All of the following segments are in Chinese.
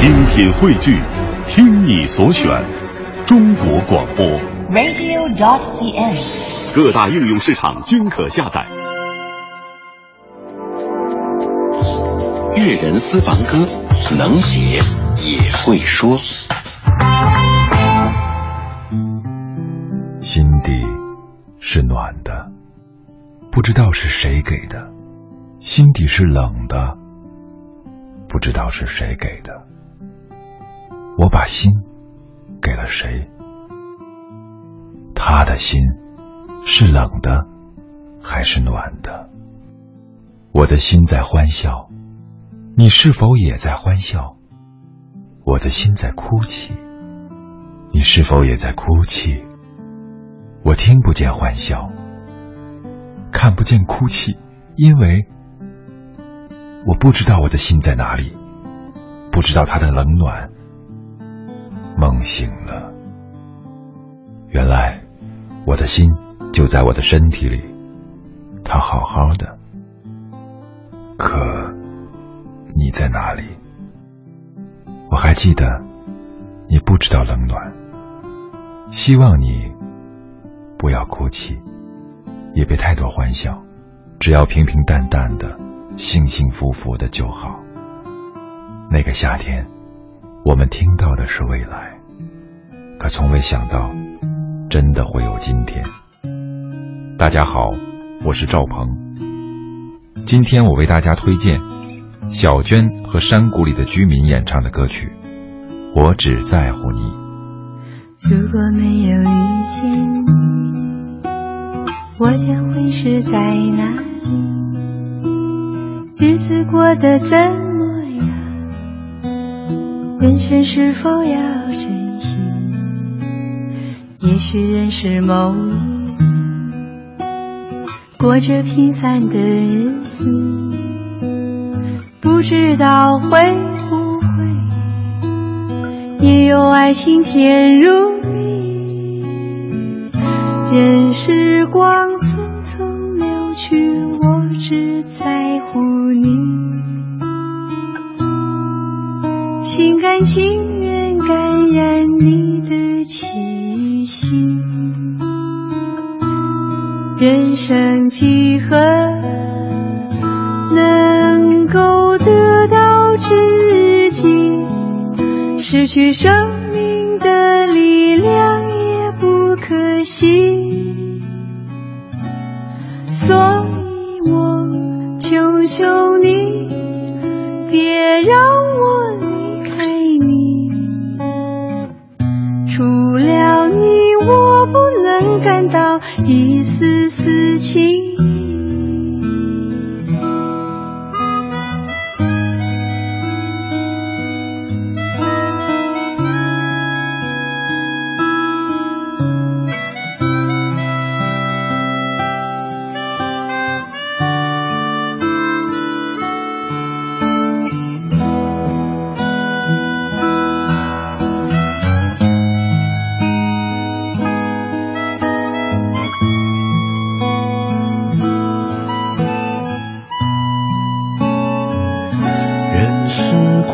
精品汇聚，听你所选，中国广播。radio.dot.cn，。各大应用市场均可下载。粤人私房歌，能写也会说。心底是暖的，不知道是谁给的；心底是冷的，不知道是谁给的。把心给了谁？他的心是冷的还是暖的？我的心在欢笑，你是否也在欢笑？我的心在哭泣，你是否也在哭泣？我听不见欢笑，看不见哭泣，因为我不知道我的心在哪里，不知道它的冷暖。梦醒了，原来我的心就在我的身体里，它好好的。可你在哪里？我还记得，你不知道冷暖。希望你不要哭泣，也别太多欢笑，只要平平淡淡的、幸幸福福的就好。那个夏天。我们听到的是未来，可从未想到，真的会有今天。大家好，我是赵鹏。今天我为大家推荐小娟和山谷里的居民演唱的歌曲《我只在乎你》。如果没有遇见你，我将会是在哪里？日子过得怎？人生是否要珍惜？也许认识某一人，过着平凡的日子，不知道会不会也有爱情甜如蜜。任时光情愿感染你的气息，人生几何能够得到知己？失去生命的力量也不可惜，所以我求求你，别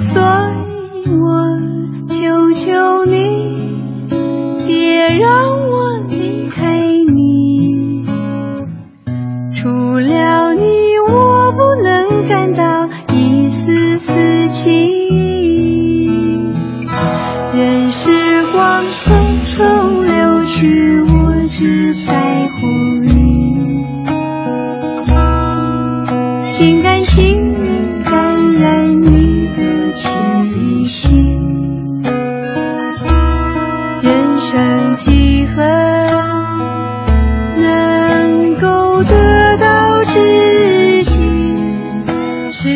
所以我求求你，别让我离开你。除了你，我不能感到一丝丝情。任时光匆匆流去，我只在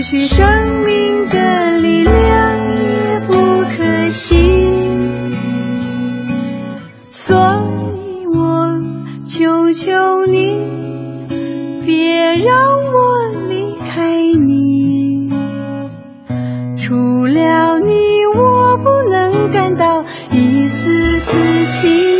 失去生命的力量也不可惜。所以我求求你别让我离开你。除了你我不能感到一丝丝情